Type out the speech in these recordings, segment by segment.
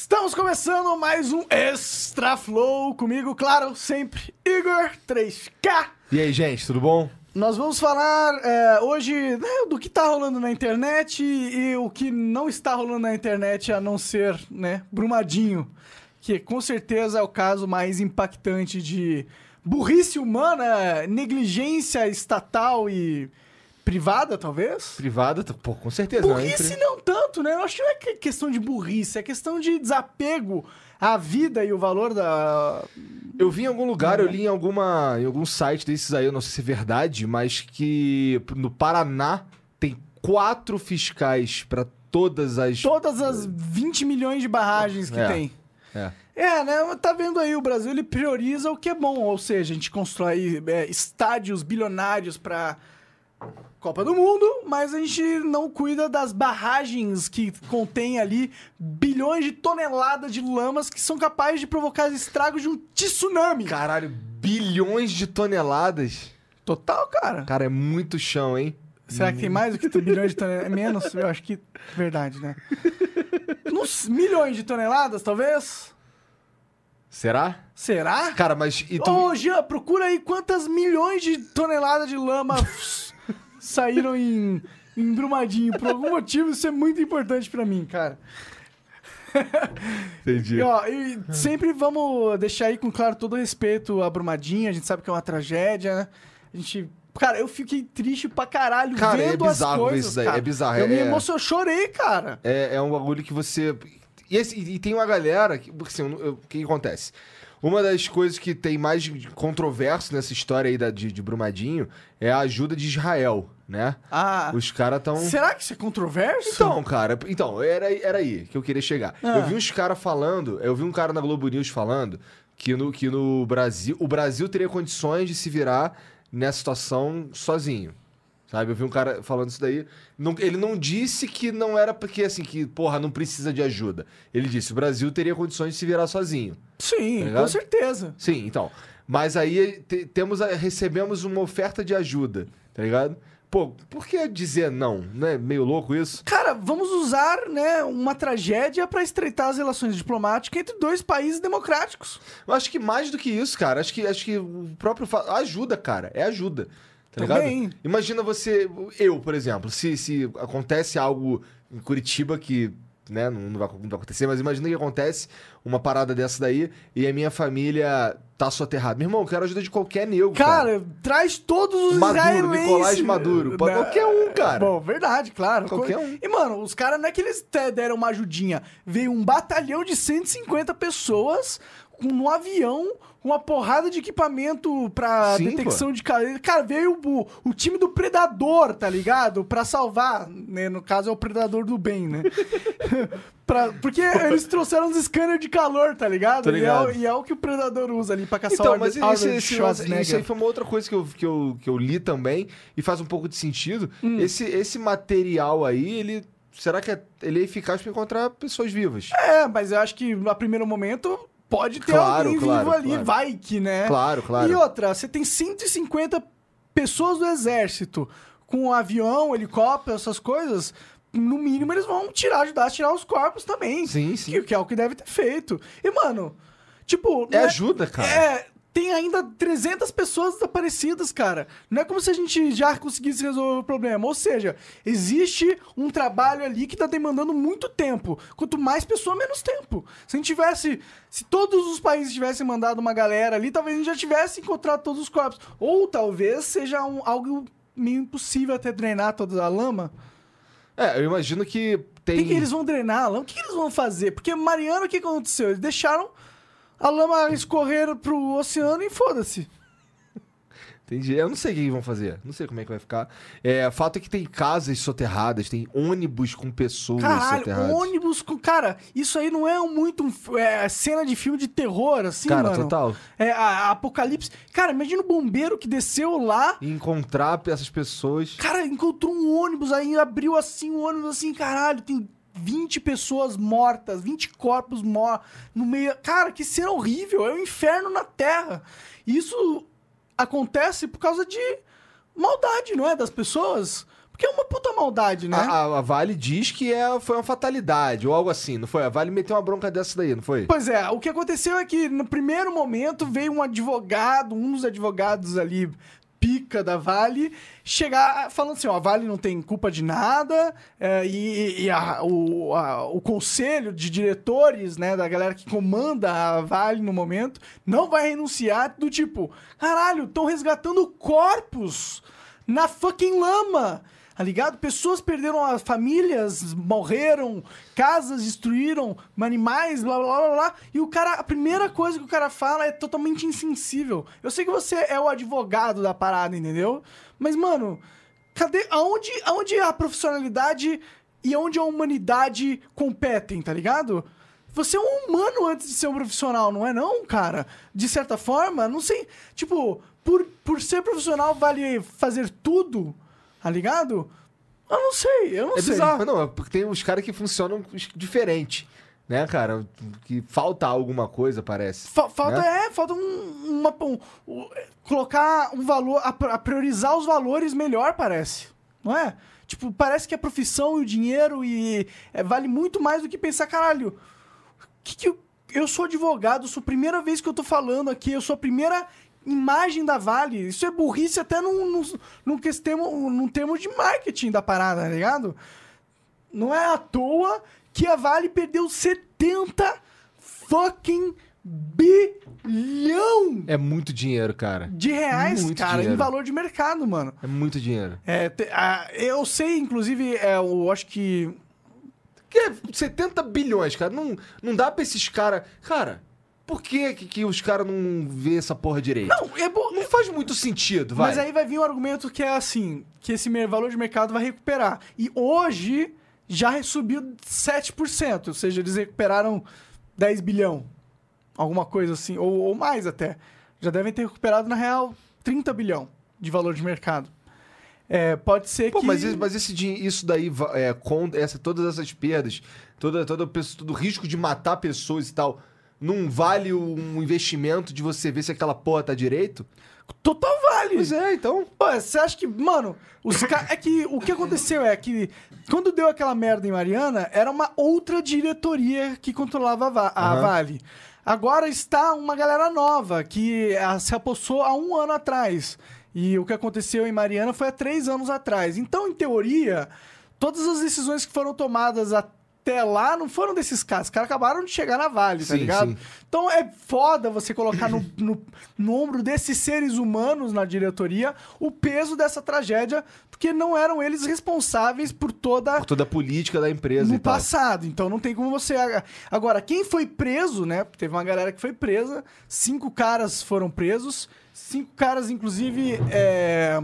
Estamos começando mais um Extra Flow comigo, claro, sempre Igor 3K. E aí, gente, tudo bom? Nós vamos falar é, hoje né, do que tá rolando na internet e, e o que não está rolando na internet, a não ser, né, Brumadinho, que com certeza é o caso mais impactante de burrice humana, negligência estatal e privada, talvez? Privada, pô, com certeza. não é Burrice empre- não tanto, né? Eu acho que não é que- questão de burrice, é questão de desapego à vida e o valor da. Eu vi em algum lugar, eu li em, alguma, em algum site desses aí, eu não sei se é verdade, mas que no Paraná tem quatro fiscais pra todas as. Todas as 20 milhões de barragens que É. tem. É. É, né? Tá vendo aí, o Brasil ele prioriza o que é bom, ou seja, a gente constrói é, estádios bilionários pra Copa do Mundo, mas a gente não cuida das barragens que contém ali bilhões de toneladas de lamas que são capazes de provocar estragos de um tsunami. Caralho, bilhões de toneladas. Total, cara. Cara, é muito chão, hein? Será que tem mais do que bilhões de toneladas? É menos? Eu acho que verdade, né? Uns milhões de toneladas, talvez? Será? Será? Cara, mas. E tu... Ô, Jean, procura aí quantas milhões de toneladas de lama saíram em, em Brumadinho. Por algum motivo, isso é muito importante pra mim, cara. Entendi. E, ó, e sempre vamos deixar aí com claro todo o respeito a Brumadinho. A gente sabe que é uma tragédia, né? A gente... Cara, eu fiquei triste pra caralho Cara, é vendo as bizarro ver coisas, isso daí, cara. é bizarro, Eu é- me é- emocionei, eu chorei, cara. É, é um bagulho que você. E, esse- e tem uma galera. Que, porque, assim, o que acontece? Uma das coisas que tem mais de controverso nessa história aí da, de, de Brumadinho é a ajuda de Israel, né? Ah, Os caras tão. será que isso é controverso? Então, cara, então, era, era aí que eu queria chegar. Ah. Eu vi uns caras falando, eu vi um cara na Globo News falando que no, que no Brasil, o Brasil teria condições de se virar nessa situação sozinho. Sabe? Eu vi um cara falando isso daí. Não- ele não disse que não era porque, assim, que, porra, não precisa de ajuda. Ele disse, o Brasil teria condições de se virar sozinho. Sim, Tá com certeza. Sim, então. Mas aí te- temos a- recebemos uma oferta de ajuda, tá ligado? Pô, por que dizer não? Não é meio louco isso? Cara, vamos usar, né, uma tragédia pra estreitar as relações diplomáticas entre dois países democráticos. Eu acho que mais do que isso, cara, acho que, acho que o próprio. fa- Ajuda, cara, é ajuda. Tá Também. ligado? Imagina você. Eu, por exemplo, se, se acontece algo em Curitiba que. Né, não, não vai, não vai acontecer, mas imagina que acontece uma parada dessa daí e a minha família tá soterrada. Meu irmão, eu quero ajuda de qualquer nego. Cara, Cara, traz todos os Maduro, israelenses. Nicolás Maduro. Pode- qualquer um, cara. Bom, verdade, claro. Qualquer Co- um. E, mano, os caras não é que eles deram uma ajudinha. Veio um batalhão de 150 pessoas com um avião, uma porrada de equipamento pra Sim, detecção de cadeia. Cara, veio o, o time do Predador, tá ligado? Pra salvar, né? No caso é o Predador do bem, né? Pra- porque eles trouxeram uns scanners de calor, tá ligado? Tô E é, ligado. o, e é o que o Predador usa ali pra caçar Então, o mas esse, esse, isso aí foi uma outra coisa que eu, que, eu, que eu li também e faz um pouco de sentido. Hum. Esse, esse material aí, ele. Será que é, ele é eficaz pra encontrar pessoas vivas? É, mas eu acho que no primeiro momento pode ter Claro, alguém claro, vivo ali, claro. vai que, né? Claro, claro. E outra, você tem 150 pessoas do exército com um avião, helicóptero, essas coisas. No mínimo, eles vão tirar, ajudar a tirar os corpos também. Sim, sim. Que, que é o que deve ter feito. E, mano, tipo. É não ajuda, cara. É. Tem ainda 300 pessoas desaparecidas, cara. Não é como se a gente já conseguisse resolver o problema. Ou seja, existe um trabalho ali que tá demandando muito tempo. Quanto mais pessoa, menos tempo. Se a gente tivesse. Se todos os países tivessem mandado uma galera ali, talvez a gente já tivesse encontrado todos os corpos. Ou talvez seja um- algo meio impossível até drenar toda a lama. É, eu imagino que O tem. que, que eles vão drenar a lama? O que, que eles vão fazer? Porque Mariana, o que aconteceu? Eles deixaram a lama escorrer pro oceano e foda-se. Entendi. Eu não sei o que vão fazer. Não sei como é que vai ficar. É, fato é que tem casas soterradas, tem ônibus com pessoas Caralho, soterradas. ônibus com. Cara, isso aí não é um muito um- é, cena de filme de terror, assim, Cara, mano. total. É, a, a apocalipse. Cara, imagina o bombeiro que desceu lá. E encontrar essas pessoas. Cara, encontrou um ônibus aí, abriu assim o ônibus assim, caralho, tem 20 pessoas mortas, 20 corpos mortos no meio. Cara, que cena horrível, é um inferno na Terra. Isso acontece por causa de maldade, não é? Das pessoas. Porque é uma puta maldade, né? A, a- a Vale diz que é, foi uma fatalidade ou algo assim, não foi? A Vale meteu uma bronca dessa daí, não foi? Pois é, o que aconteceu é que no primeiro momento veio um advogado, um dos advogados ali, pica da Vale, chegar falando assim: ó, a Vale não tem culpa de nada, é, e, e a- o, a- o conselho de diretores, né, da galera que comanda a Vale no momento, não vai renunciar, do tipo, caralho, estão resgatando corpos na fucking lama. Tá ligado? Pessoas perderam as famílias, morreram, casas destruíram, animais, blá blá blá blá. E o cara, a primeira coisa que o cara fala é totalmente insensível. Eu sei que você é o advogado da parada, entendeu? Mas, mano, cadê. Aonde, aonde a profissionalidade e onde a humanidade competem, tá ligado? Você é um humano antes de ser um profissional, não é não, cara? De certa forma, não sei. Tipo, por, por ser profissional vale fazer tudo, tá ligado? Eu não sei, eu não É sei. bizarro, não, é porque tem uns caras que funcionam diferente, né, cara? Que falta alguma coisa, parece. Fa- falta né? é, falta um, uma um- um- colocar um valor, a, a priorizar os valores melhor, parece. Não é? Tipo, parece que a profissão e o dinheiro e é, vale muito mais do que pensar, caralho. Que que eu, eu sou advogado, sou a primeira vez que eu tô falando aqui, eu sou a primeira imagem da Vale. Isso é burrice até num, num, num, questemo- num termo de marketing da parada, tá ligado? Não é à toa que a Vale perdeu 70 fucking bilhão É muito dinheiro, cara. de reais, Muito cara, em dinheiro. valor de mercado, mano. É muito dinheiro. É, te- a- eu sei, inclusive, é, eu acho que. Que é 70 bilhões, cara. Não, não dá pra esses caras. Cara, por que, que, que os caras não vê essa porra direito? Não, é. Não faz muito sentido, vai. Mas aí vai vir um argumento que é assim: que esse valor de mercado vai recuperar. E hoje já subiu 7%, ou seja, eles recuperaram 10 bilhão. Alguma coisa assim, ou, ou mais até. Já devem ter recuperado, na real, 30 bilhão de valor de mercado. É, pode ser Pô, que. mas, mas esse, isso daí, é, com essa, todas essas perdas, toda, toda, o pesso- todo o risco de matar pessoas e tal, não vale um investimento de você ver se aquela porra tá direito? Total vale. Pois é, então. Pô, você acha que, mano, os ca... é que o que aconteceu é que quando deu aquela merda em Mariana, era uma outra diretoria que controlava a, Va- a Aham. Vale. Agora está uma galera nova que ah, se apossou há um ano atrás. E o que aconteceu em Mariana foi há três anos atrás. Então, em teoria, todas as decisões que foram tomadas até lá não foram desses caras. Os caras acabaram de chegar na Vale, tá Sim, ligado? sim. Então é foda você colocar no, no, no ombro desses seres humanos na diretoria o peso dessa tragédia, porque não eram eles responsáveis por toda Por toda a política da empresa no passado. Então não tem como você. Agora, quem foi preso, né? Teve uma galera que foi presa, cinco caras foram presos, cinco caras, inclusive, é,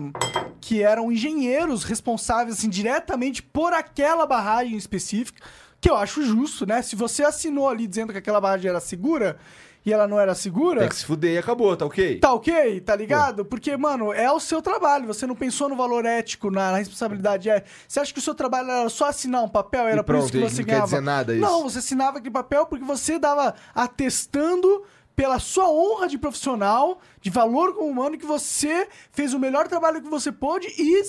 que eram engenheiros responsáveis assim, diretamente por aquela barragem específica, que eu acho justo, né? Se você assinou ali dizendo que aquela barragem era segura e ela não era segura. Tem que se fuder e acabou, tá ok? Tá ok? Tá ligado? Porque, mano, é o seu trabalho. Você não pensou no valor ético, na, na responsabilidade. É. Você acha que o seu trabalho era só assinar um papel? Era E por isso que pronto, você não quer ganhava? dizer nada isso. Não, você assinava aquele papel porque você dava atestando pela sua honra de profissional, de valor como humano, que você fez o melhor trabalho que você pôde e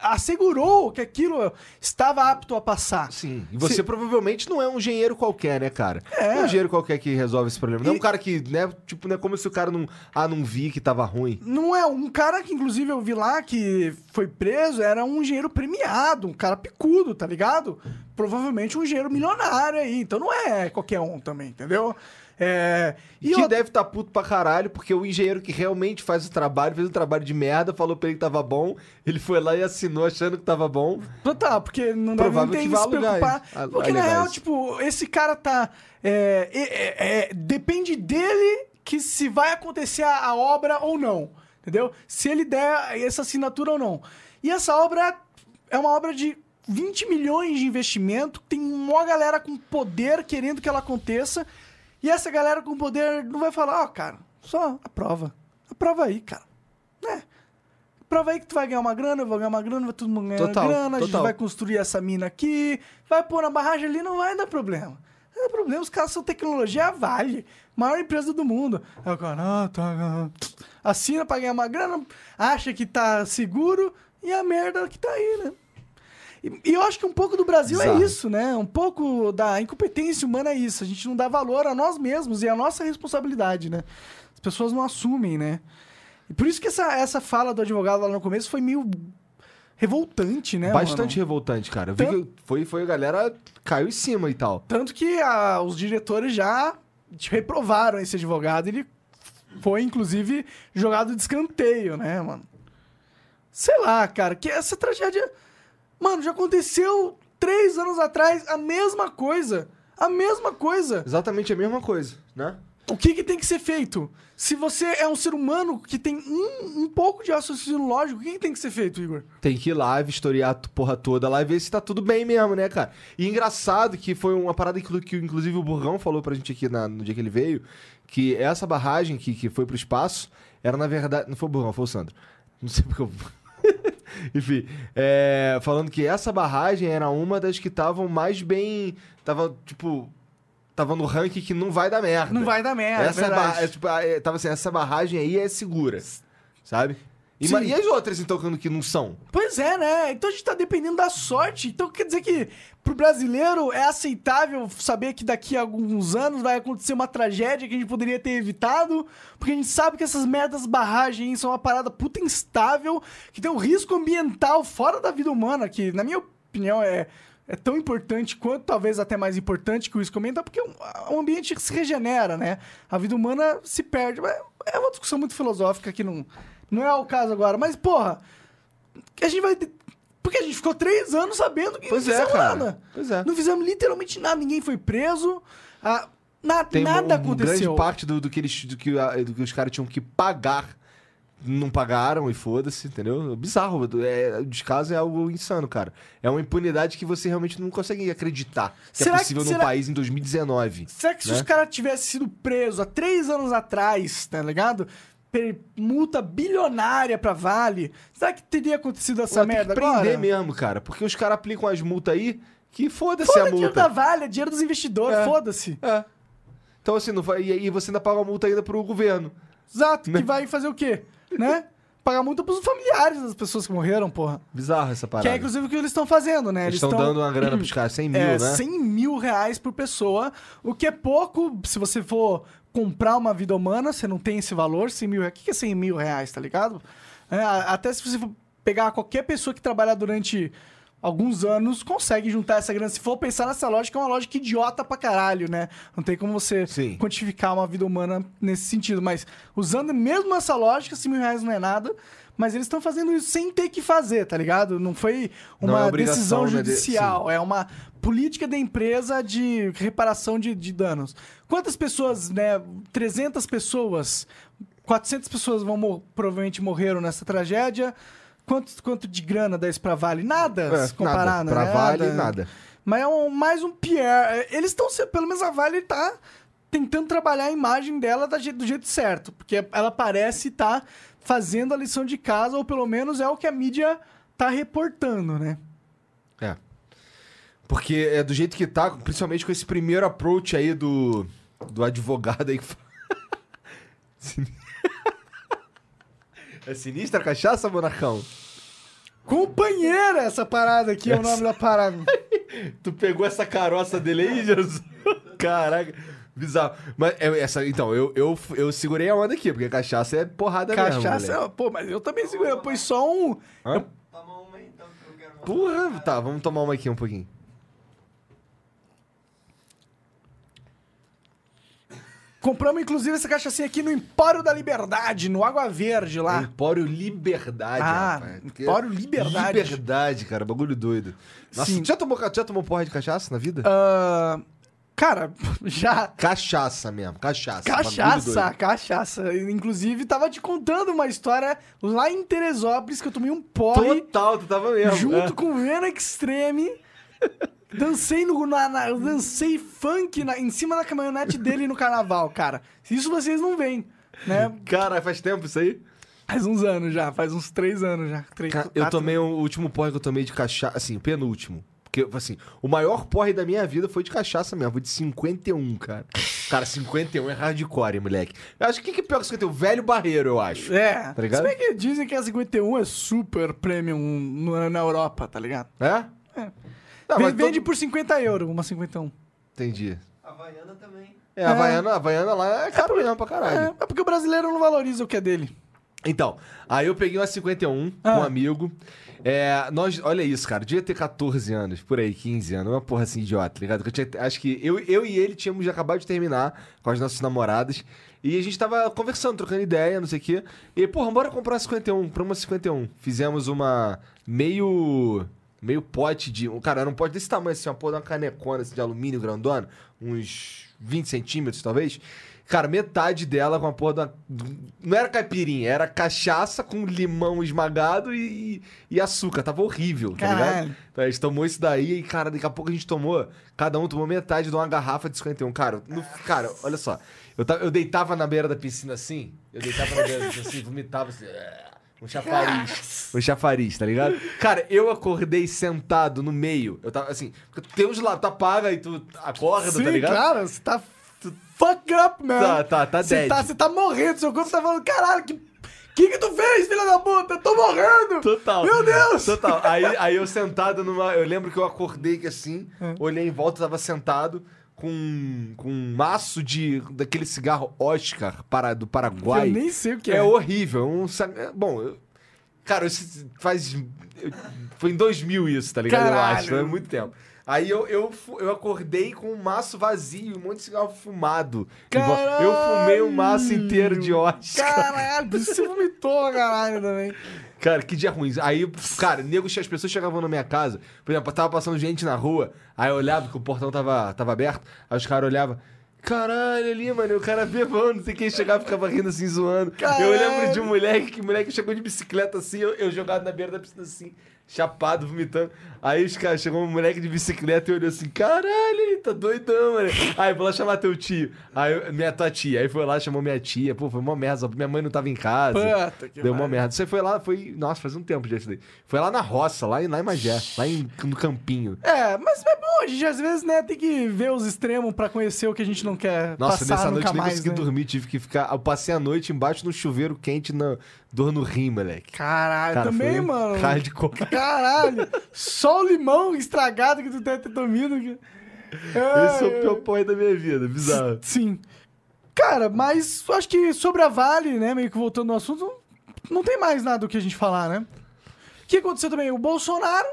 assegurou que aquilo estava apto a passar. Sim. E você Se- provavelmente não é um engenheiro qualquer, né, cara? É. Não é um engenheiro qualquer que resolve esse problema. Não é E- um cara que, né? Tipo, não é como se o cara não. Ah, não vi que tava ruim. Não é um cara que, inclusive, eu vi lá que foi preso, era um engenheiro premiado, um cara picudo, tá ligado? Provavelmente um engenheiro milionário aí. Então não é qualquer um também, entendeu? É. E que deve estar puto pra caralho, porque o engenheiro que realmente faz o trabalho, fez um trabalho de merda, falou pra ele que tava bom, ele foi lá e assinou achando que tava bom. Então tá, porque não deve Provável tem que se preocupar. isso. Porque na real, isso. tipo, esse cara tá. é, é, é, é, depende dele que se vai acontecer a, a obra ou não. Entendeu? Se ele der essa assinatura ou não. E essa obra é uma obra de 20 milhões de investimento, tem uma galera com poder querendo que ela aconteça. E essa galera com poder não vai falar, ó, cara, só aprova. Aprova aí, cara. Né? Prova aí que tu vai ganhar uma grana, eu vou ganhar uma grana, vai todo mundo ganhar Total, grana, a gente total. vai construir essa mina aqui, vai pôr na barragem ali, não vai dar problema. Não dá problema, os caras são tecnologia vale, maior empresa do mundo. Aí o cara, ah, tá, ah. assina pra ganhar uma grana, acha que tá seguro e a merda que tá aí, né? E, e eu acho que um pouco do Brasil Bizarro. é isso, né? Um pouco da incompetência humana é isso. A gente não dá valor a nós mesmos e a nossa responsabilidade, né? As pessoas não assumem, né? E por isso que essa, essa fala do advogado lá no começo foi meio revoltante, né? Bastante mano? revoltante, cara. Eu vi Tanto- que foi, foi a galera caiu em cima e tal. Tanto que ah, os diretores já reprovaram esse advogado. Ele foi, inclusive, jogado de escanteio, né, mano? Sei lá, cara, que essa tragédia. Mano, já aconteceu três anos atrás a mesma coisa. A mesma coisa. Exatamente a mesma coisa, né? O que, que tem que ser feito? Se você é um ser humano que tem um, um pouco de raciocínio lógico, o que, que tem que ser feito, Igor? Tem que ir lá, vistoriar a porra toda lá e ver se tá tudo bem mesmo, né, cara? E engraçado que foi uma parada que, que inclusive o Burrão falou pra gente aqui na- no dia que ele veio, que essa barragem que, que foi pro espaço era na verdade... Não foi o Burrão, foi o Sandro. Não sei porque eu... Enfim, é, falando que essa barragem era uma das que estavam mais bem... Tava, tipo... Tava no ranking que não vai dar merda. Não vai dar merda, Essa é é, tipo, é, tava assim, essa barragem aí é segura, sabe? E, Sim. e as outras, então, que- não são? Pois é, né? Então a gente tá dependendo da sorte. Então quer dizer que pro brasileiro é aceitável saber que daqui a alguns anos vai acontecer uma tragédia que a gente poderia ter evitado, porque a gente sabe que essas merdas barragens são uma parada puta instável, que tem um risco ambiental fora da vida humana, que na minha opinião é é tão importante quanto talvez até mais importante que o risco ambiental, porque o, o ambiente se regenera, né? A vida humana se perde. Mas é uma discussão muito filosófica que não, não é o caso agora. Mas, porra, que a gente vai. ter- Porque a gente ficou três anos sabendo que Pois não é, fizemos cara. nada. Pois é. Não fizemos literalmente nada, ninguém foi preso. ah, na- Tem nada um aconteceu. grande parte do, do que eles, do, que, a- do que os caras tinham que pagar. Não pagaram e foda-se, entendeu? Bizarro. É, o descaso é algo insano, cara. É uma impunidade que você realmente não consegue acreditar que Será é que- possível num será- país em 2019. Será que se né? os caras tivessem sido presos há três anos atrás, tá ligado? Multa bilionária pra Vale, será que teria acontecido essa tem merda que prender agora? mesmo, cara. Porque os caras aplicam as multas aí que foda-se Foda a dinheiro da multa. Vale, é dinheiro dos investidores, É. foda-se. É. Então, assim, não vai, e você ainda paga a multa ainda pro governo. Exato, Né? que vai fazer o quê? Né? Pagar multa pros familiares das pessoas que morreram, porra. Bizarro essa parada. Que é inclusive o que eles estão fazendo, né? Eles estão tão- dando uma grana pros caras, 100 mil, é, né? 100 mil reais por pessoa, o que é pouco se você for comprar uma vida humana, você não tem esse valor, 100 mil reais. O que é 100 mil reais, tá ligado? É, até se você pegar qualquer pessoa que trabalha durante alguns anos, consegue juntar essa grana. Se for pensar nessa lógica, é uma lógica idiota pra caralho, né? Não tem como você Sim. quantificar uma vida humana nesse sentido. Mas usando mesmo essa lógica, 100 mil reais não é nada. Mas eles estão fazendo isso sem ter que fazer, tá ligado? Não foi Não uma é obrigação, decisão né, judicial. É uma política da empresa de reparação de, de danos. Quantas pessoas, né? 300 pessoas, 400 pessoas vão provavelmente morreram nessa tragédia. Quanto, quanto de grana dá isso pra Vale? Nada, É, se comparar, nada. né? Pra Vale, nada. Mas é um- mais um Pierre. Eles estão, pelo menos a Vale tá tentando trabalhar a imagem dela do jeito certo. Porque ela parece estar fazendo a lição de casa, ou pelo menos é o que a mídia tá reportando, né? É. Porque é do jeito que tá, principalmente com esse primeiro approach aí do, do advogado aí que É sinistra a cachaça, Monarcão? Companheira, essa parada aqui é o nome da parada. Tu pegou essa caroça dele aí, Jesus? Caraca, bizarro. Mas é, essa, então, eu, eu, eu segurei a onda aqui, porque cachaça é porrada mesmo. Cachaça, moleque. pô, mas eu também segurei. Eu pus só um. Hã? Toma uma então, que eu quero uma. Porra, tá, vamos tomar uma aqui um pouquinho. Compramos, inclusive, essa cachaçinha aqui no Empório da Liberdade, no Água Verde lá. Empório Liberdade, Ah, rapaz. Empório Liberdade. Liberdade, cara, bagulho doido. Nossa, Sim. tu já tomou, tu já tomou porra de cachaça na vida? Ah, cara, já. Cachaça mesmo, cachaça. Cachaça, cachaça. Inclusive, tava te contando uma história lá em Teresópolis que eu tomei um porre Total, tu tava mesmo. junto é. com o Vena Extreme. Dancei no, na, na- eu dancei funk na- em cima da caminhonete dele no carnaval, cara. Isso vocês não veem, né? Cara, faz tempo isso aí? Faz uns anos já, faz uns três anos já. Três, eu quatro- tomei o último porre que eu tomei de cachaça, assim, o penúltimo. Porque, assim, o maior porre da minha vida foi de cachaça mesmo, foi de 51, cara. Cara, 51 é hardcore, moleque. Eu acho que o que é pior que 51? Velho barreiro, eu acho. É, Tá ligado? se bem que dizem que a 51 é super premium na Europa, tá ligado? É? Não, Vende, mas todo- vende por 50 euros, uma 51. Entendi. Havaiana também. É, a Havaiana, a Havaiana lá é caro mesmo pra caralho. É, é porque o brasileiro não valoriza o que é dele. Então, aí eu peguei uma 51 com Ah. um amigo. É, nós, olha isso, cara, devia ter 14 anos, por aí, 15 anos, uma porra assim idiota, tá ligado? Que tinha- acho que eu, eu e ele tínhamos acabado de terminar com as nossas namoradas. E a gente tava conversando, trocando ideia, não sei o quê. E, porra, bora comprar uma 51, pra uma 51. Fizemos uma meio. meio pote de. Cara, era um pote desse tamanho, assim, uma porra de uma canecona assim, de alumínio grandona, uns 20 centímetros, talvez. Cara, metade dela com a porra da. Não era caipirinha, era cachaça com limão esmagado e, e açúcar. Tava horrível, tá ligado? Caralho. Então a gente tomou isso daí e, cara, daqui a pouco a gente tomou. Cada um tomou metade de uma garrafa de 51. Cara, no- cara olha só. Eu, ta- eu deitava na beira da piscina assim. Eu deitava na beira da piscina assim, vomitava assim. é, Um chafariz. Um chafariz, tá ligado? Cara, eu acordei sentado no meio. Eu tava assim. porque Tem uns lá, tu apaga e tu acorda, Sim, tá ligado? cara, você tá fuck up, man. Tá, tá, tá Você dead. tá, você tá morrendo, seu corpo tá falando, caralho, que que que tu fez, filha da puta? Eu tô morrendo. Total. Meu Deus. Total. Aí, aí eu sentado numa. Eu lembro que eu acordei que assim, É. olhei em volta, tava sentado com, com um maço de. daquele cigarro Oscar para, do Paraguai. Eu nem sei o que é. é. horrível. Um, é, bom, eu- cara, isso faz. eu- foi em 2000 isso, tá ligado? Eu Caralho. acho. Foi muito tempo. Aí eu, eu, eu acordei com um maço vazio, um monte de cigarro fumado. vo- Eu fumei um maço inteiro de Oscar. Caralho, você vomitou caralho também. Cara, que dia ruim. Aí, cara, nego, as pessoas chegavam na minha casa. Por exemplo, tava passando gente na rua. Aí eu olhava que o portão tava, tava aberto. Aí os caras olhavam. Caralho, ali, mano, o cara bebão, não sei quem chegava e ficava rindo assim, zoando. Eu Caralho. lembro de um moleque que moleque chegou de bicicleta assim, eu, eu jogado na beira da piscina assim, chapado, vomitando. Aí os caras, chegou um moleque de bicicleta e olhou assim, caralho, ele tá doidão, mano. Aí vou lá chamar teu tio. Aí minha tua tia. Aí foi lá, chamou minha tia. Pô, foi uma merda. Minha mãe não tava em casa. Puta que Deu uma merda. Você foi lá, foi. Nossa, faz um tempo já isso daí. Foi lá na roça, lá em, lá em Magé, lá em, no Campinho. É, mas é bom, a gente às vezes, né, tem que ver os extremos pra conhecer o que a gente não quer Nossa, passar nessa noite nunca eu nem mais, consegui né? dormir, tive que ficar. Eu passei a noite embaixo no chuveiro quente, na dor no rim, moleque. Caralho, Cara, também, um mano. hardcore. Caralho, só o limão estragado que tu deve ter comido. Esse é o pior porra da minha vida, bizarro. Sim. Cara, mas acho que sobre a Vale, né, meio que voltando ao assunto, não tem mais nada do que a gente falar, né? O que aconteceu também? O Bolsonaro,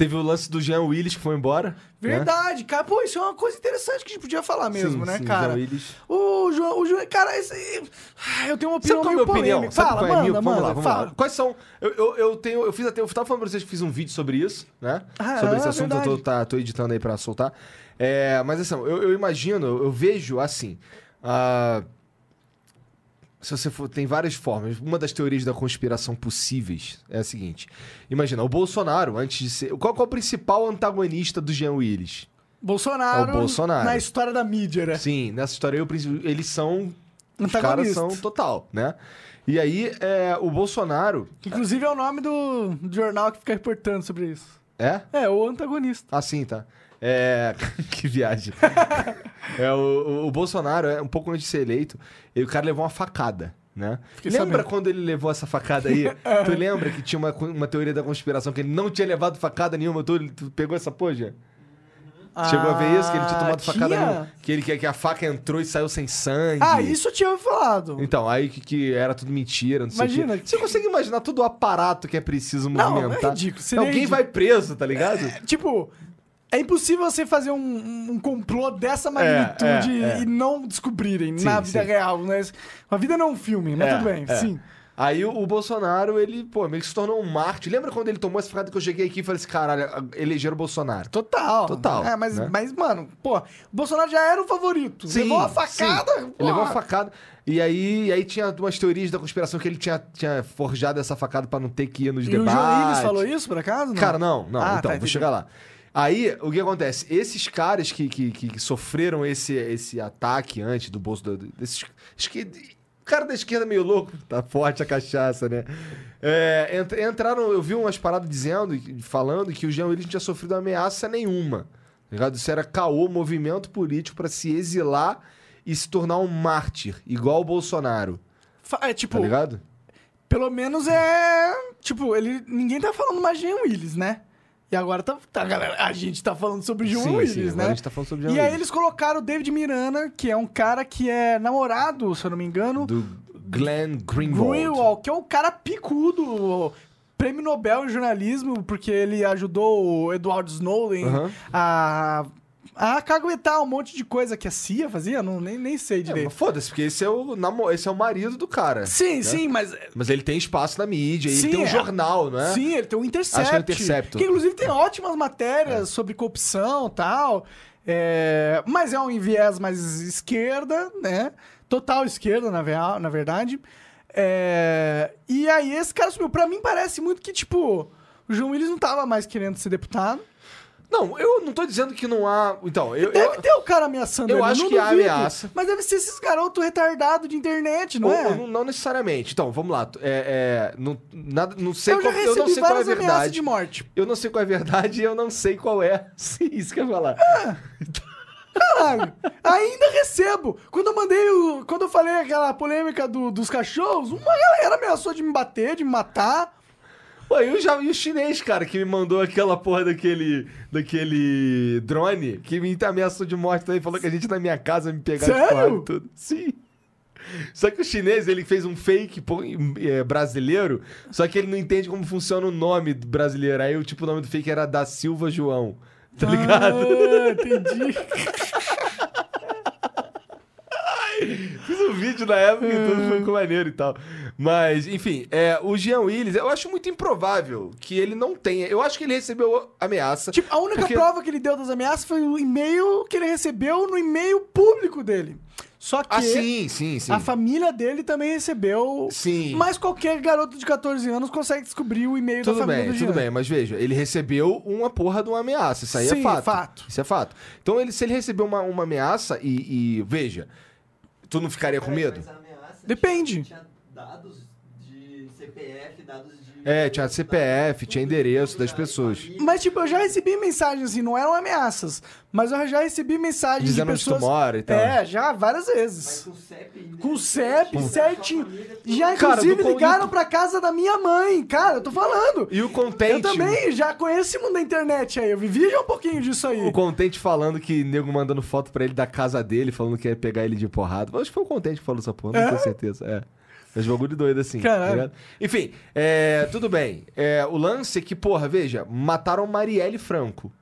Teve o lance do Jean Willis que foi embora. né? verdade, cara, pô, isso é uma coisa interessante que a gente podia falar mesmo, Sim, né, sim, cara? Jean Willis. O João, o João, cara, esse, eu tenho uma opinião Sabe qual é minha opinião? Fala, é manda? Vamos lá, vamos fala. lá. Quais são. Eu, eu, eu tenho. Eu fiz até. Eu tava falando pra vocês que fiz um vídeo sobre isso, né? Ah, sobre é, esse assunto, eu tô, verdade. tá, tô editando aí pra soltar. É, mas assim, eu, eu imagino, eu vejo assim. ah, se você for, tem várias formas. Uma das teorias da conspiração possíveis é a seguinte: imagina, o Bolsonaro, antes de ser. Qual, qual é o principal antagonista do Jean Willis? Bolsonaro, É Bolsonaro. na história da mídia, né? Sim, nessa história princi- eles são. Os caras são total, né? E aí, é, o Bolsonaro. Inclusive é o nome do, do jornal que fica reportando sobre isso. É? É, o antagonista. Ah, sim, tá. É. que viagem. é, o, o- Bolsonaro, é um pouco antes de ser eleito, e o cara levou uma facada. Né? Fiquei lembra sabendo. quando ele levou essa facada aí? tu lembra que tinha uma, uma teoria da conspiração que ele não tinha levado facada nenhuma? Tu, tu pegou essa poja? Chegou a ver isso? Que ele tinha tomado facada Ah, nenhuma? Que, ele, que, que a faca entrou e saiu sem sangue. Ah, isso eu tinha falado. Então, aí que, que era tudo mentira, não sei o Imagina. Você consegue imaginar todo o aparato que é preciso Não, é movimentar? ridículo, Alguém ridículo. vai preso, tá ligado? Tipo, é impossível você fazer um, um complô dessa magnitude é, é. e não descobrirem Sim, na vida sim. real, né? A vida não é um filme, mas É, tudo bem, é. sim. Aí o, o Bolsonaro, ele, pô, meio que se tornou um mártir. Lembra quando ele tomou essa facada que eu cheguei aqui e falei assim, caralho, elegeram o Bolsonaro? Total. Total, É, mas, né? mas, mano, pô, o Bolsonaro já era o favorito. Levou a facada. sim. Levou a facada. E aí, e aí tinha umas teorias da conspiração que ele tinha, tinha forjado essa facada pra não ter que ir nos E o debates. João Willis falou isso, por acaso? Cara, não, não. Ah, então, tá, vou chegar lá. Aí, o que acontece? Esses caras que, que, que- sofreram esse, esse ataque antes do bolso do, desses. Acho que. Cara da esquerda meio louco, tá forte a cachaça, né? É, ent- entraram, eu vi umas paradas dizendo, falando que o Jean Willis não tinha sofrido ameaça nenhuma. tá Ligado? Isso era caô, movimento político pra se exilar e se tornar um mártir, igual o Bolsonaro. É, tipo, Tá ligado? pelo menos é. Tipo, ele. Ninguém tá falando mais de Jean Willis, né? E agora tá, tá, galera, a gente tá falando sobre João sim, Willis, sim, né? a gente tá falando sobre John E aí Willis. eles colocaram o David Miranda, que é um cara que é namorado, se eu não me engano, Do Glenn Greenwald. Greenwald, que é um cara picudo, prêmio Nobel em jornalismo, porque ele ajudou o Edward Snowden Aham. a, a caguetar um monte de coisa que a CIA fazia, não, nem, nem sei É, direito. mas foda-se, porque esse é, o namo... esse é o marido do cara. sim, sim, mas... Mas ele tem espaço na mídia, Sim, ele tem um é. jornal, não é? Sim, ele tem um Intercept. Acho que é Intercept. Que inclusive tem ótimas É. matérias sobre corrupção e tal. É, mas é um viés mais esquerda, né? Total esquerda, na, real, na verdade. É, e aí esse cara sumiu. Pra mim parece muito que, tipo, o João Willis não tava mais querendo ser deputado. Não, eu não tô dizendo que não há. Então, eu. Deve eu... ter o cara ameaçando eu ele, acho não que há ameaça. Mas deve ser esses garotos retardados de internet, não Ou- é? ou não, não necessariamente. Então, vamos lá. É, é, não, nada, não sei eu já qual, eu recebi não sei qual é a várias ameaças verdade. de morte. Eu não sei qual é a verdade e eu não sei qual é. Sim, isso que eu ia falar. Caralho, ainda recebo. Quando eu mandei o. Quando eu falei aquela polêmica do- dos cachorros, uma galera ameaçou de me bater, de me matar. Pô, e o, ja- e o chinês, cara, que me mandou aquela porra daquele, daquele drone, que me ameaçou de morte também, falou que a gente na minha casa me pegar Sério? de porrada e tudo. Sim. Só que o chinês, ele fez um fake é, brasileiro, só que ele não entende como funciona o nome brasileiro. Aí, o tipo, o nome do fake era da Silva João. Tá ligado? Ah, entendi. Fiz um vídeo na época e tudo Hum. ficou maneiro e tal. Mas, enfim, é, o Jean Willis, eu acho muito improvável que ele não tenha. Eu acho que ele recebeu ameaça. Tipo, a única Porque- prova que ele deu das ameaças foi o e-mail que ele recebeu no e-mail público dele. Só que Ah, sim, sim, sim. a família dele também recebeu. Sim. Mas qualquer garoto de 14 anos consegue descobrir o e-mail da Tudo família bem, do tudo Jean. bem, mas veja, ele recebeu uma porra de uma ameaça. Isso aí Sim, é fato. fato. Isso é fato. Então, ele, se ele recebeu uma, uma ameaça e, e, Veja, tu não ficaria com medo? ameaça Depende. Tinha dados de CPF, dados de. É, tinha CPF, tinha endereço das pessoas. Mas, tipo, eu já recebi mensagens assim, não eram ameaças, mas eu já recebi mensagens Dizendo de onde tu pessoas... mora e tal. É, já várias Mas vezes. com CEP. Com né? CEP Da sua certinho. Já, Cara, inclusive, ligaram pra casa da minha mãe. Cara, eu tô falando. E o Contente. Eu também já conheço esse mundo da internet aí. Eu vivi já um pouquinho disso aí. O Contente falando que nego mandando foto pra ele da casa dele, falando que ia pegar ele de porrada. Acho que foi o Contente que falou essa porra, não É? tenho certeza. É. Mas bagulho doido assim. Caralho. tá? Enfim, é, tudo bem. É, o lance é que, porra, veja, mataram Marielle Franco.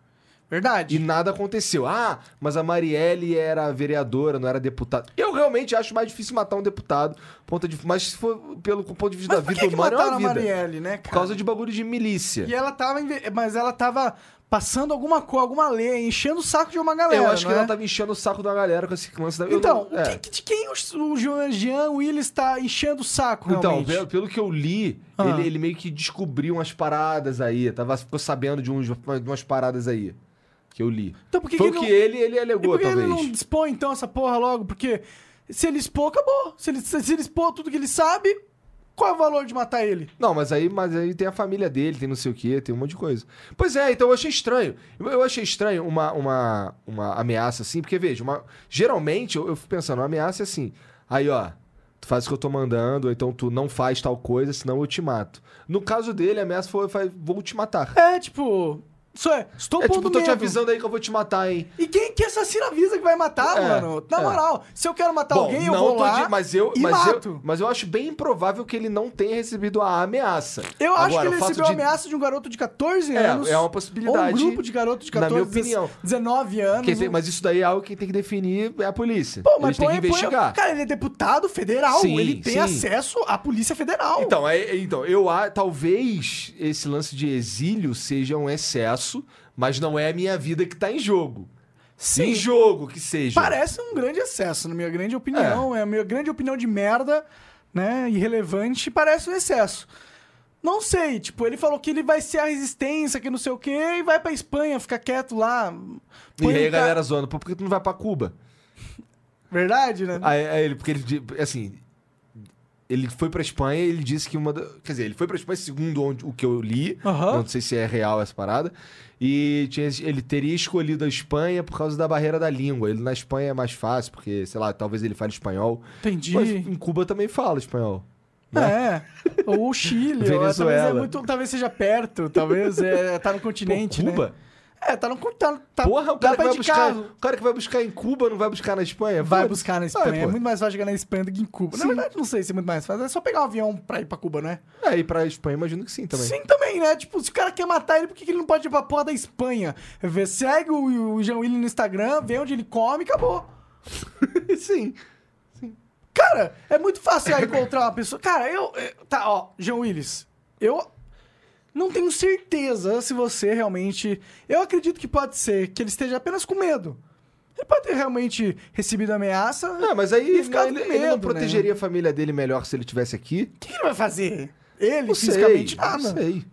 Verdade. E nada aconteceu. Ah, mas a Marielle era vereadora, não era deputada. Eu realmente acho mais difícil matar um deputado. Ponto de, mas se for pelo ponto de vista Mas da vida que, que humana, é mataram a vida. Marielle, né, cara? Por causa de bagulho de milícia. E ela tava... Mas ela tava passando alguma coisa, alguma lei, enchendo o saco de uma galera, Eu acho que não é? ela tava enchendo o saco da galera com esse lance da. eu Então, não- é. que- de quem o, o Jean, Jean Willis tá enchendo o saco, Então, realmente? pelo, pelo que eu li, Ah. ele, ele meio que descobriu umas paradas aí. Tava, ficou sabendo de, uns, de umas paradas aí. Que eu li. Então por que, Foi que o não... que ele, ele E alegou, por que talvez. ele não dispõe, então, essa porra logo? Porque se ele expor, acabou. Se ele, se ele expor tudo que ele sabe, qual é o valor de matar ele? Não, mas aí, mas aí tem a família dele, tem não sei o que, tem um monte de coisa. Pois é, então eu achei estranho. Eu, eu achei estranho uma, uma, uma ameaça assim, porque veja, uma, geralmente eu, eu fico pensando, uma ameaça é assim. Aí, ó, tu faz o que eu tô mandando, ou então tu não faz tal coisa, senão eu te mato. No caso dele, a ameaça foi, foi vou te matar. É, tipo... Isso é, estou É pondo tipo, tô te medo. avisando aí que eu vou te matar, hein? E quem que assassina avisa que vai matar, É, mano? Na é. moral, se eu quero matar Bom, alguém, eu não vou lá di- mas eu, e mas mato. Eu, mas eu acho bem improvável que ele não tenha recebido a ameaça. Eu acho Agora, que ele recebeu de- a ameaça de um garoto de 14 É, anos. é uma possibilidade, Ou um grupo de garotos de na 14, minha opinião. 19 anos. Tem- mas isso daí é algo que tem que definir é a polícia. Pô, mas Eles têm que põe- põe- investigar. Cara, ele é deputado federal. Sim, ele tem sim. acesso à Polícia Federal. Então, é, então eu a- talvez esse lance de exílio seja um excesso, mas não é a minha vida que tá em jogo. Sim. Em jogo que seja. Parece um grande excesso, na minha grande opinião. É, a minha grande opinião de merda, né? Irrelevante, parece um excesso. Não sei, tipo, ele falou que ele vai ser a resistência, que não sei o quê, e vai pra Espanha, ficar quieto lá. E aí a galera zoando, pô, por que tu não vai pra Cuba? Verdade, né? Aí, aí ele, porque ele, assim, ele foi pra Espanha e ele disse que uma da, Quer dizer, ele foi pra Espanha segundo onde, o que eu li, Aham. não sei se é real essa parada, e tinha, ele teria escolhido a Espanha por causa da barreira da língua. Ele na Espanha é mais fácil, porque, sei lá, talvez ele fale espanhol. Entendi. Mas em Cuba também fala espanhol. É. Ou o Chile, ou talvez, é muito, talvez seja perto, talvez é, tá no continente, Pô, Cuba? né? É, tá no tá, tá, Porra, o cara, que vai ir buscar, carro. o cara que vai buscar em Cuba não vai buscar na Espanha? Vai Foda-se. buscar na Vai, Espanha. é pô. muito mais fácil chegar na Espanha do que em Cuba. Na Sim. verdade, não sei se é muito mais fácil. É só pegar um avião pra ir pra Cuba, né? É, e pra Espanha imagino que sim também. Sim, também, né? Tipo, se o cara quer matar ele, por que que ele não pode ir pra porra da Espanha? Vê, segue o, o Jean Willis no Instagram, vê onde ele come e acabou. sim. Cara, é muito fácil aí encontrar uma pessoa. Cara, eu. eu- Tá, ó, Jean Willis. Eu não tenho certeza se você realmente. Eu acredito que pode ser que ele esteja apenas com medo. Ele pode ter realmente recebido ameaça. Não, mas aí E ele, com ele não medo, protegeria a família dele melhor se ele tivesse aqui? O que ele vai fazer? Ele, Não fisicamente, sei, nada. Não sei.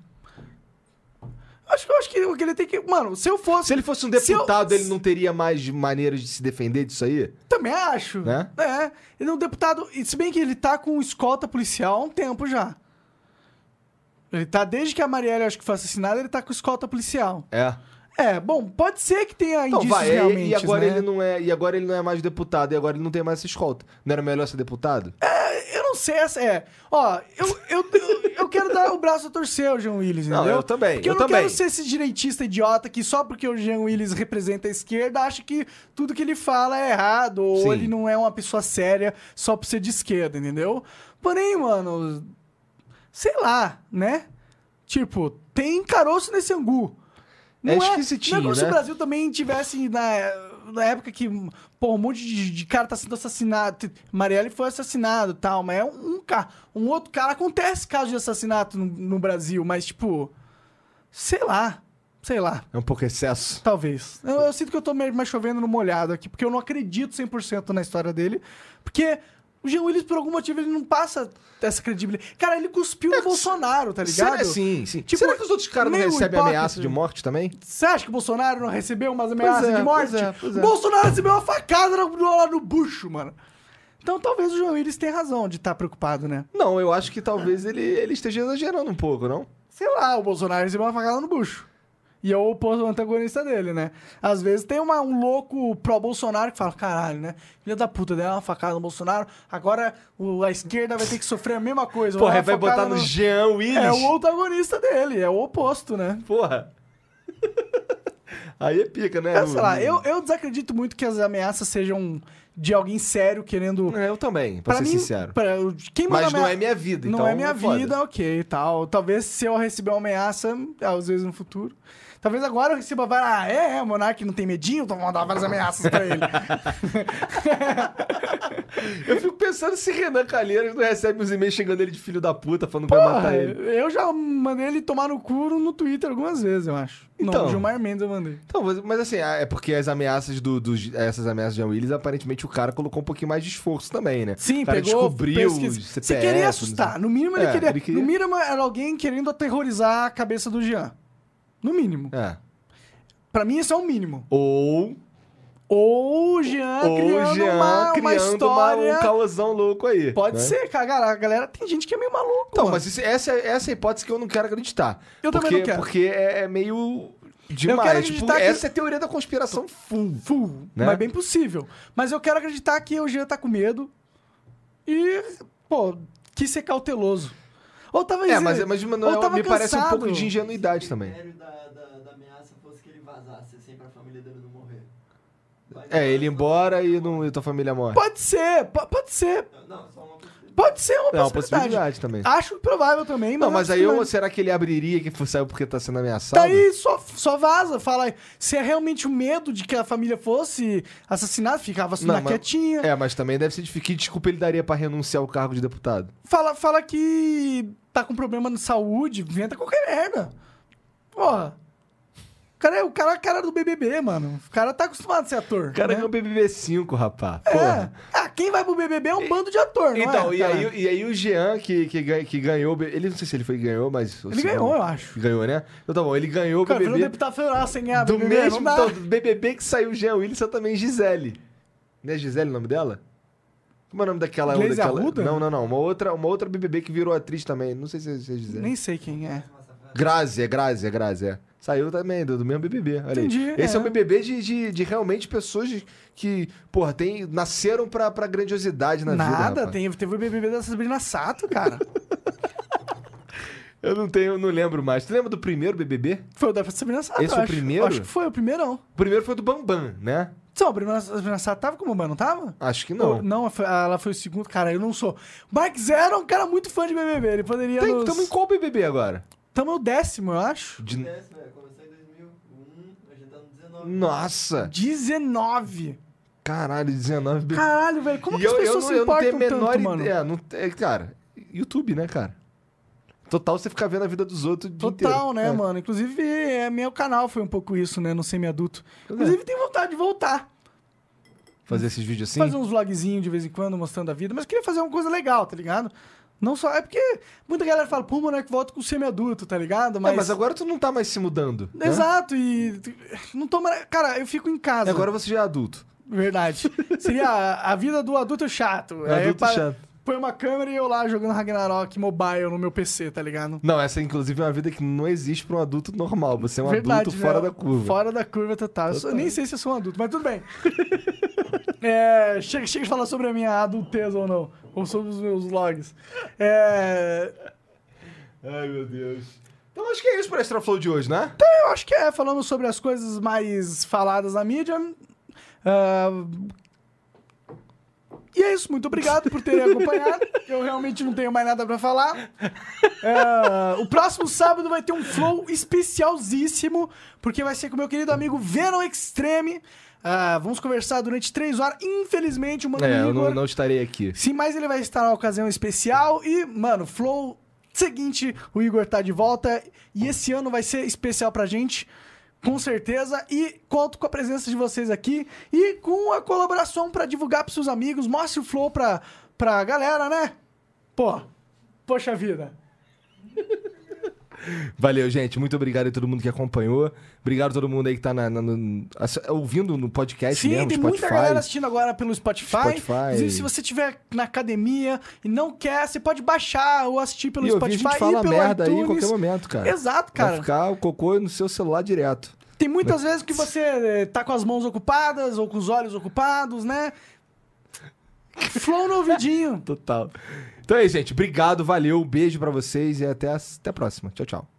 Acho acho que o que ele tem que. Mano, se eu fosse. Se ele fosse um Se eu- deputado, ele não teria mais maneiras de se defender disso aí? Também acho. Né? É. Ele é um deputado. E se bem que ele tá com escolta policial há um tempo já. Ele tá, desde que a Marielle acho que foi assassinada, ele tá com escolta policial. É. É, bom, pode ser que tenha Então indícios vai, e- realmente. e agora né? ele não é, e agora ele não é mais deputado, e agora ele não tem mais essa escolta. Não era melhor ser deputado? Eu não sei, essa é. Ó, eu, eu, eu, eu quero dar o braço a torcer ao Jean Willis, Não, entendeu? eu também, Porque eu, eu não também. quero ser esse direitista idiota que só porque o Jean Willis representa a esquerda acha que tudo que ele fala é errado, ou Sim. ele não é uma pessoa séria só por ser de esquerda, entendeu? Porém, mano, sei lá, né? Tipo, tem caroço nesse angu. É esquisitinho, Não é como se né? o Brasil também tivesse na, na época que, pô, um monte de, de cara tá sendo assassinado. Marielle foi assassinado e tal, mas é um, um cara. Um outro cara. Acontece caso de assassinato no, no Brasil, mas tipo. Sei lá. Sei lá. É um pouco excesso. Talvez. Eu, eu sinto que eu tô meio mais chovendo no molhado aqui, porque eu não acredito 100% na história dele. Porque o Jean Willis, por algum motivo, ele não passa essa credibilidade. Cara, ele cuspiu no Bolsonaro, tá ligado? Será, sim, sim. Tipo, Será que os outros caras não recebem hipócrita. ameaça de morte também? Você acha que o Bolsonaro não recebeu umas ameaças é, de morte? pois é, pois é. O Bolsonaro recebeu uma facada lá no bucho, mano. Então talvez o João Willis tenha razão de estar preocupado, né? Não, eu acho que talvez ele, ele esteja exagerando um pouco, não? Sei lá, o Bolsonaro recebeu uma facada no bucho. E é o oposto antagonista dele, né? Às vezes tem uma- um louco pró-Bolsonaro que fala, caralho, né? Filha da puta, deu uma facada no Bolsonaro, agora o- a esquerda vai ter que sofrer a mesma coisa. Porra, Vai botar no Jean Willis. É o antagonista dele, é o oposto, né? Porra. aí é pica, né? É, sei lá, eu, eu desacredito muito que as ameaças sejam de alguém sério querendo É, eu também, pra, Pra ser mim, sincero. pra- quem Mas não é minha vida, Não então é minha é foda. vida, ok, tal. Talvez se eu receber uma ameaça, às vezes no futuro. Talvez agora eu receba várias. Ah, é, é, o Monark não tem medinho, então vou mandar várias ameaças pra ele. Eu fico pensando se Renan Calheiros não recebe uns e-mails chegando ele de filho da puta, falando que vai Porra, matar ele. eu já mandei ele tomar no cu no Twitter algumas vezes, eu acho. Não, Então. o Gilmar Mendes eu mandei. Então, mas- assim, é porque as ameaças do, dos- essas ameaças de Jean Willis, aparentemente o cara colocou um pouquinho mais de esforço também, né? Sim, o cara pegou. descobriu pesquisa. os CPF, Se queria não assustar. No mínimo, ele, É, queria, ele queria- No mínimo, era alguém querendo aterrorizar a cabeça do Jean. No mínimo. É. Pra mim, isso é o mínimo. Ou, Ou o Jean ou criando Jean uma, uma criando uma- história. um caosão louco aí. Pode né? ser, cara. A galera tem gente que é meio maluco. Então, mano. mas isso- essa, essa é a hipótese que eu não quero acreditar. Eu também porque, não quero. Porque é, é meio demais. quero tipo, acreditar que- essa é a teoria da conspiração full. Full, Né? mas bem possível. Mas eu quero acreditar que o Jean tá com medo e, pô, quis ser cauteloso. Ou tava É, mas, mas ou Manuel, tava me parece um cansado. pouco de ingenuidade o também. critério da, da, da ameaça fosse que ele vazasse, assim, pra família dele não morrer. Vai É, ele ir embora e, não, e tua família morre. Pode ser, po- pode ser. Não, possibilidade. Pode ser uma É uma possibilidade. também. Acho provável também, mas Não, é mas aí eu, possibilidade. será que ele abriria que saiu porque tá sendo ameaçado? Tá aí, só, só vaza. Fala, se é realmente o medo de que a família fosse assassinada, ficava Não, na mas- quietinha. É, mas também deve ser difícil. Que desculpa ele daria pra renunciar ao cargo de deputado? Fala, fala que tá com problema de saúde, inventa qualquer merda. Porra. O cara é o cara, é a cara do BBB, mano. O cara tá acostumado a ser ator. O cara né? ganhou o BBB5, rapaz. É. Porra. Ah, quem vai pro BBB é um bando de ator, não Então, é? e, cara? aí, e aí o Jean, que, que, que ganhou. Ele não sei se ele foi ganhou, mas. Ele ganhou, eu acho. Ganhou, né? Então tá bom, ele ganhou o Cara, BBB. deputado federal sem ganhar Do BBB, mesmo então, do BBB que saiu o Jean Wilson também Gisele. Não é Gisele o nome dela? Como é o nome daquela Glaze daquela... Arruda? Não, não, não. Uma outra, uma outra BBB que virou atriz também. Não sei se é, se é Gisele. Nem sei quem é. Grazi, é Grazi, é Grazi, é. Saiu também, do, do mesmo BBB. Olha aí. Entendi, Esse é, é. um BBB de, de, de realmente pessoas que, porra, tem, nasceram pra, pra grandiosidade na vida. Nada, rapaz. tem, teve o BBB da Sabrina Sato, cara. Eu não tenho, não lembro mais. Tu lembra do primeiro BBB? foi o da Sabrina Sato, Esse foi o acho. primeiro? Acho que foi o primeirão. O primeiro foi do Bambam, né? Então, a Sabrina, a Sabrina Sato tava como mano, não tava? Acho que não. Não, ela foi o segundo. Cara, eu não sou. Mark Zero é um cara muito fã de BBB. Ele poderia. Tem, nos... Tamo em qual BBB agora? Tamo no décimo, eu acho. De- Décimo, é, começou em 2001, a gente tá no 19. Nossa! 19. Caralho, 19 BBB. Caralho, velho. Como E que as eu, eu pessoas não, se eu não importam tenho a menor tanto, mano? ideia. Não, é, cara, YouTube, né, cara? Total você ficar vendo a vida dos outros o Total, inteiro. né, É. mano? Inclusive, é, meu canal foi um pouco isso, né? No semi-adulto. É. Inclusive, tenho vontade de voltar. Fazer esses vídeos assim? Fazer uns vlogzinhos de vez em quando, mostrando a vida. Mas eu queria fazer uma coisa legal, tá ligado? Não só... É porque muita galera fala, pô, moleque, volta com o semi-adulto, tá ligado? É, Mas... Mas... agora tu não tá mais se mudando. né? Exato, e... Não tô... mais- Cara, eu fico em casa. Agora você já é adulto. Verdade. Seria a, a vida do adulto chato. Aí Adulto pa- chato. Põe uma câmera e eu lá jogando Ragnarok Mobile no meu PC, tá ligado? Não, essa inclusive é uma vida que não existe pra um adulto normal. Você é um adulto né? fora da curva. Fora da curva total. Eu Total. nem sei se eu sou um adulto, mas tudo bem. É, chega, chega de falar sobre a minha adultez ou não. Ou sobre os meus vlogs. É, Ai, meu Deus. Então acho que é isso pro Extra Flow de hoje, né? eu acho que é, falamos sobre as coisas mais faladas na mídia. Ah, e é isso, muito obrigado por terem acompanhado. Eu realmente não tenho mais nada pra falar. É, o próximo sábado vai ter um flow especialzíssimo, porque vai ser com meu querido amigo Venom Extreme. Ah, vamos conversar durante três horas. Infelizmente, o Mano É, eu Igor... não, não estarei aqui. Sim, mas ele vai estar na ocasião especial. E, mano, Flow, seguinte, o Igor tá de volta. E esse ano vai ser especial pra gente, com certeza. E conto com a presença de vocês aqui. E com a colaboração pra divulgar pros seus amigos. Mostre o Flow pra, pra galera, né? Pô, poxa vida. Valeu, gente. Muito obrigado a todo mundo que acompanhou. Obrigado a todo mundo aí que tá na- na- no- ouvindo no podcast Sim, mesmo, tem Spotify. muita galera assistindo agora pelo Spotify. Spotify. Inclusive, se você estiver na academia e não quer, você pode baixar ou assistir pelo e ouvir a Spotify gente fala e pelo merda aí em iTunes. qualquer momento, cara. Exato, Vai cara. ficar o cocô no seu celular direto. Tem muitas vezes que você eh, tá com as mãos ocupadas ou com os olhos ocupados, né? Flow no ouvidinho. Total. Então é isso, gente. Obrigado, valeu. Um beijo pra vocês e até a, até a próxima. Tchau, tchau.